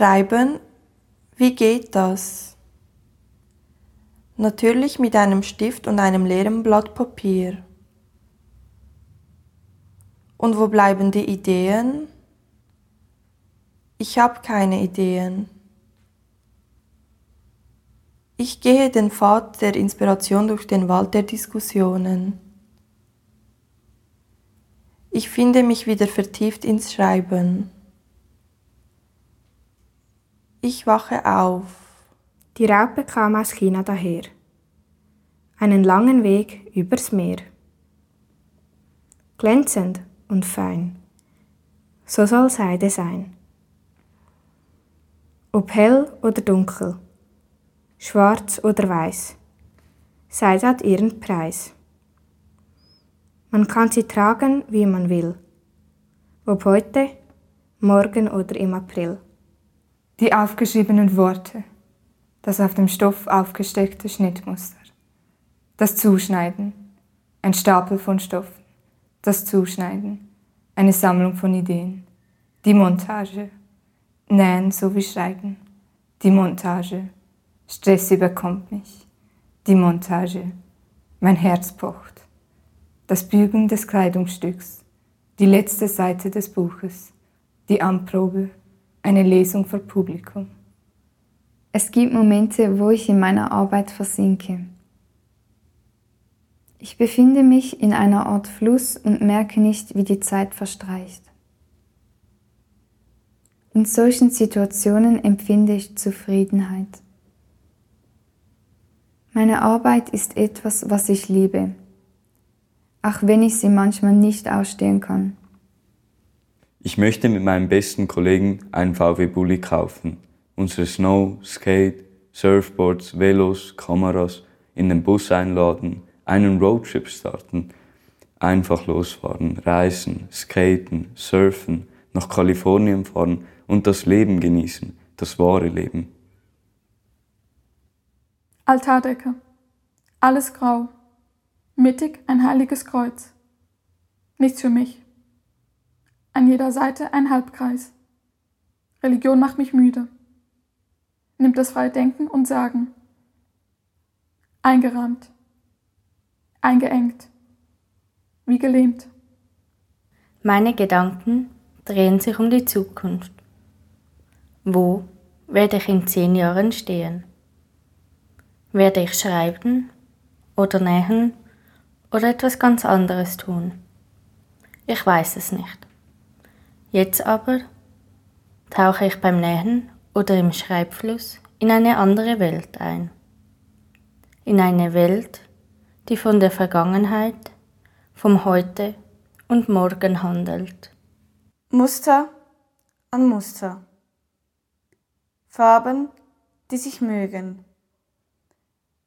Schreiben, wie geht das? Natürlich mit einem Stift und einem leeren Blatt Papier. Und wo bleiben die Ideen? Ich habe keine Ideen. Ich gehe den Pfad der Inspiration durch den Wald der Diskussionen. Ich finde mich wieder vertieft ins Schreiben. Ich wache auf. Die Raupe kam aus China daher. Einen langen Weg übers Meer. Glänzend und fein. So soll Seide sein. Ob hell oder dunkel, schwarz oder weiß, Seide hat ihren Preis. Man kann sie tragen, wie man will. Ob heute, morgen oder im April. Die aufgeschriebenen Worte, das auf dem Stoff aufgesteckte Schnittmuster, das Zuschneiden, ein Stapel von Stoffen, das Zuschneiden, eine Sammlung von Ideen, die Montage, Nähen sowie Schreiben, die Montage, Stress überkommt mich, die Montage, mein Herz pocht das Bügeln des Kleidungsstücks, die letzte Seite des Buches, die Anprobe, eine Lesung vor Publikum. Es gibt Momente, wo ich in meiner Arbeit versinke. Ich befinde mich in einer Art Fluss und merke nicht, wie die Zeit verstreicht. In solchen Situationen empfinde ich Zufriedenheit. Meine Arbeit ist etwas, was ich liebe auch wenn ich sie manchmal nicht ausstehen kann. Ich möchte mit meinem besten Kollegen einen VW Bulli kaufen, unsere Snow, Skate, Surfboards, Velos, Kameras in den Bus einladen, einen Roadtrip starten, einfach losfahren, reisen, skaten, surfen, nach Kalifornien fahren und das Leben genießen, das wahre Leben. Altardecke. Alles grau. Mittig ein heiliges Kreuz. Nichts für mich. An jeder Seite ein Halbkreis. Religion macht mich müde. Nimmt das freie Denken und Sagen. Eingerahmt. Eingeengt. Wie gelähmt. Meine Gedanken drehen sich um die Zukunft. Wo werde ich in zehn Jahren stehen? Werde ich schreiben oder nähen oder etwas ganz anderes tun. Ich weiß es nicht. Jetzt aber tauche ich beim Nähen oder im Schreibfluss in eine andere Welt ein. In eine Welt, die von der Vergangenheit, vom Heute und Morgen handelt. Muster an Muster. Farben, die sich mögen.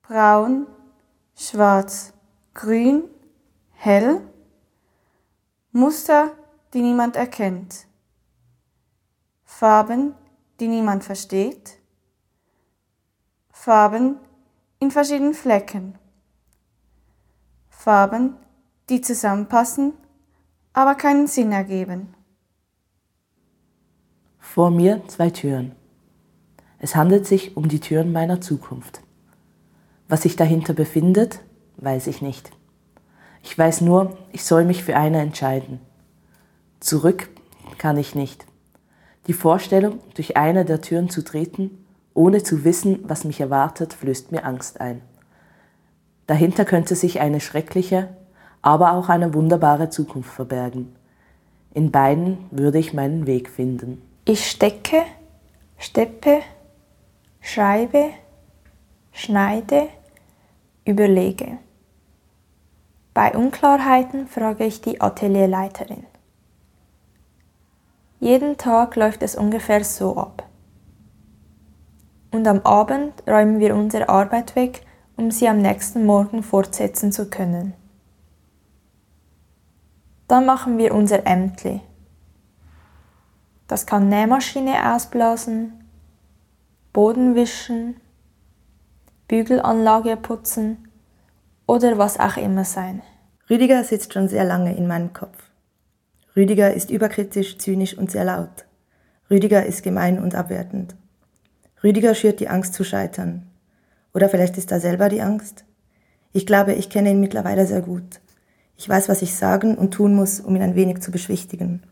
Braun, schwarz, grün, hell, Muster, die niemand erkennt, Farben, die niemand versteht, Farben in verschiedenen Flecken, Farben, die zusammenpassen, aber keinen Sinn ergeben. Vor mir zwei Türen. Es handelt sich um die Türen meiner Zukunft. Was sich dahinter befindet, weiß ich nicht. Ich weiß nur, ich soll mich für eine entscheiden. Zurück kann ich nicht. Die Vorstellung, durch eine der Türen zu treten, ohne zu wissen, was mich erwartet, flößt mir Angst ein. Dahinter könnte sich eine schreckliche, aber auch eine wunderbare Zukunft verbergen. In beiden würde ich meinen Weg finden. Ich stecke, steppe, schreibe, schneide, überlege. Bei Unklarheiten frage ich die Atelierleiterin. Jeden Tag läuft es ungefähr so ab. Und am Abend räumen wir unsere Arbeit weg, um sie am nächsten Morgen fortsetzen zu können. Dann machen wir unser Ämtli. Das kann Nähmaschine ausblasen, Boden wischen, Bügelanlage putzen oder was auch immer sein. Rüdiger sitzt schon sehr lange in meinem Kopf. Rüdiger ist überkritisch, zynisch und sehr laut. Rüdiger ist gemein und abwertend. Rüdiger schürt die Angst zu scheitern. Oder vielleicht ist da selber die Angst. Ich glaube, ich kenne ihn mittlerweile sehr gut. Ich weiß, was ich sagen und tun muss, um ihn ein wenig zu beschwichtigen,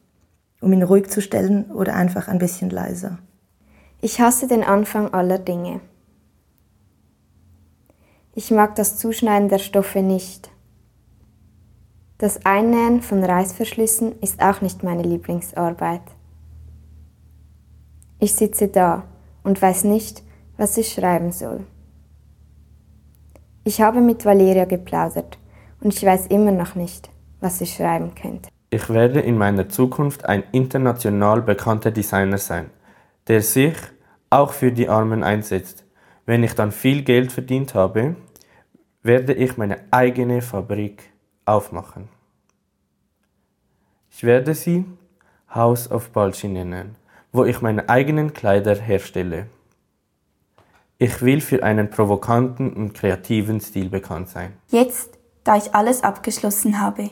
um ihn ruhig zu stellen oder einfach ein bisschen leiser. Ich hasse den Anfang aller Dinge. Ich mag das Zuschneiden der Stoffe nicht. Das Einnähen von Reißverschlüssen ist auch nicht meine Lieblingsarbeit. Ich sitze da und weiß nicht, was ich schreiben soll. Ich habe mit Valeria geplaudert und ich weiß immer noch nicht, was ich schreiben könnte. Ich werde in meiner Zukunft ein international bekannter Designer sein, der sich auch für die Armen einsetzt. Wenn ich dann viel Geld verdient habe, werde ich meine eigene Fabrik aufmachen. Ich werde sie House of Balchi nennen, wo ich meine eigenen Kleider herstelle. Ich will für einen provokanten und kreativen Stil bekannt sein. Jetzt, da ich alles abgeschlossen habe,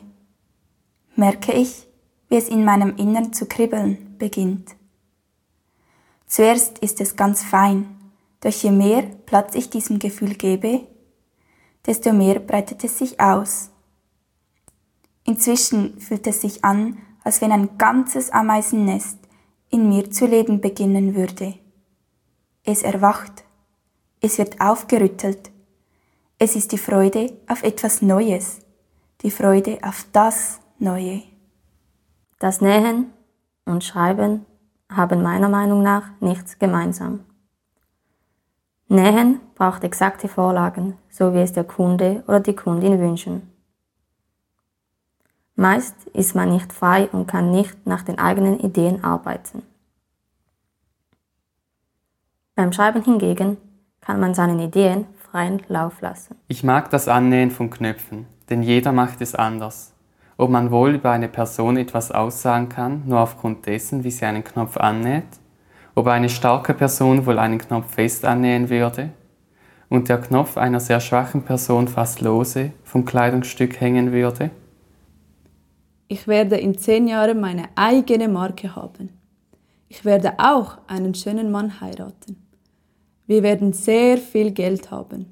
merke ich, wie es in meinem Innern zu kribbeln beginnt. Zuerst ist es ganz fein, doch je mehr Platz ich diesem Gefühl gebe, desto mehr breitet es sich aus. Inzwischen fühlt es sich an, als wenn ein ganzes Ameisennest in mir zu leben beginnen würde. Es erwacht es wird aufgerüttelt. Es ist die Freude auf etwas Neues, die Freude auf das Neue. Das Nähen und Schreiben haben meiner Meinung nach nichts gemeinsam. Nähen braucht exakte Vorlagen, so wie es der Kunde oder die Kundin wünschen. Meist ist man nicht frei und kann nicht nach den eigenen Ideen arbeiten. Beim Schreiben hingegen kann man seinen Ideen freien Lauf lassen. Ich mag das Annähen von Knöpfen, denn jeder macht es anders. Ob man wohl über eine Person etwas aussagen kann, nur aufgrund dessen, wie sie einen Knopf annäht, ob eine starke Person wohl einen Knopf fest annähen würde und der Knopf einer sehr schwachen Person fast lose vom Kleidungsstück hängen würde. Ich werde in zehn Jahren meine eigene Marke haben. Ich werde auch einen schönen Mann heiraten. Wir werden sehr viel Geld haben.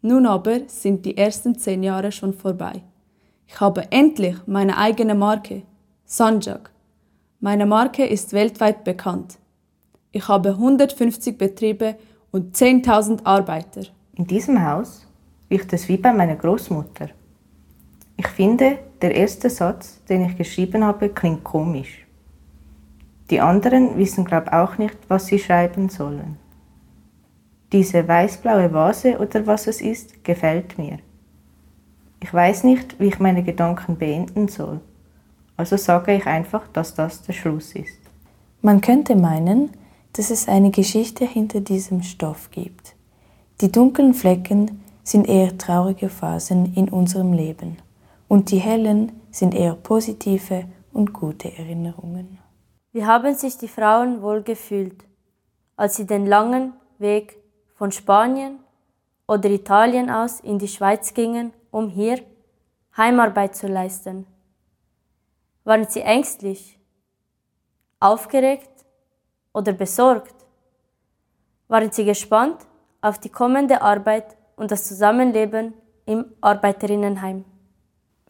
Nun aber sind die ersten zehn Jahre schon vorbei. Ich habe endlich meine eigene Marke, Sanjak. Meine Marke ist weltweit bekannt. Ich habe 150 Betriebe und 10.000 Arbeiter. In diesem Haus riecht es wie bei meiner Großmutter. Ich finde, der erste Satz, den ich geschrieben habe, klingt komisch. Die anderen wissen, glaube ich, auch nicht, was sie schreiben sollen. Diese weißblaue Vase oder was es ist, gefällt mir. Ich weiß nicht, wie ich meine Gedanken beenden soll. Also sage ich einfach, dass das der Schluss ist. Man könnte meinen, dass es eine Geschichte hinter diesem Stoff gibt. Die dunklen Flecken sind eher traurige Phasen in unserem Leben und die hellen sind eher positive und gute Erinnerungen. Wie haben sich die Frauen wohl gefühlt, als sie den langen Weg von Spanien oder Italien aus in die Schweiz gingen, um hier Heimarbeit zu leisten? Waren sie ängstlich, aufgeregt oder besorgt? Waren sie gespannt auf die kommende Arbeit und das Zusammenleben im Arbeiterinnenheim?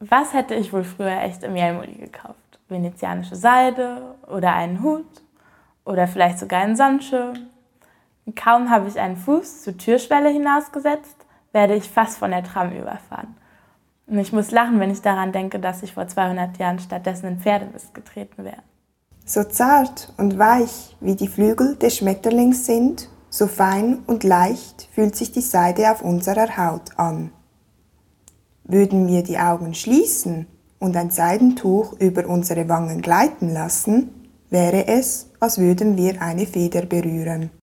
Was hätte ich wohl früher echt im Jelmoli gekauft? Venezianische Seide oder einen Hut oder vielleicht sogar einen Sandschirm. Kaum habe ich einen Fuß zur Türschwelle hinausgesetzt, werde ich fast von der Tram überfahren. Und ich muss lachen, wenn ich daran denke, dass ich vor 200 Jahren stattdessen in Pferdemist getreten wäre. So zart und weich wie die Flügel des Schmetterlings sind, so fein und leicht fühlt sich die Seide auf unserer Haut an. Würden wir die Augen schließen und ein Seidentuch über unsere Wangen gleiten lassen, wäre es, als würden wir eine Feder berühren.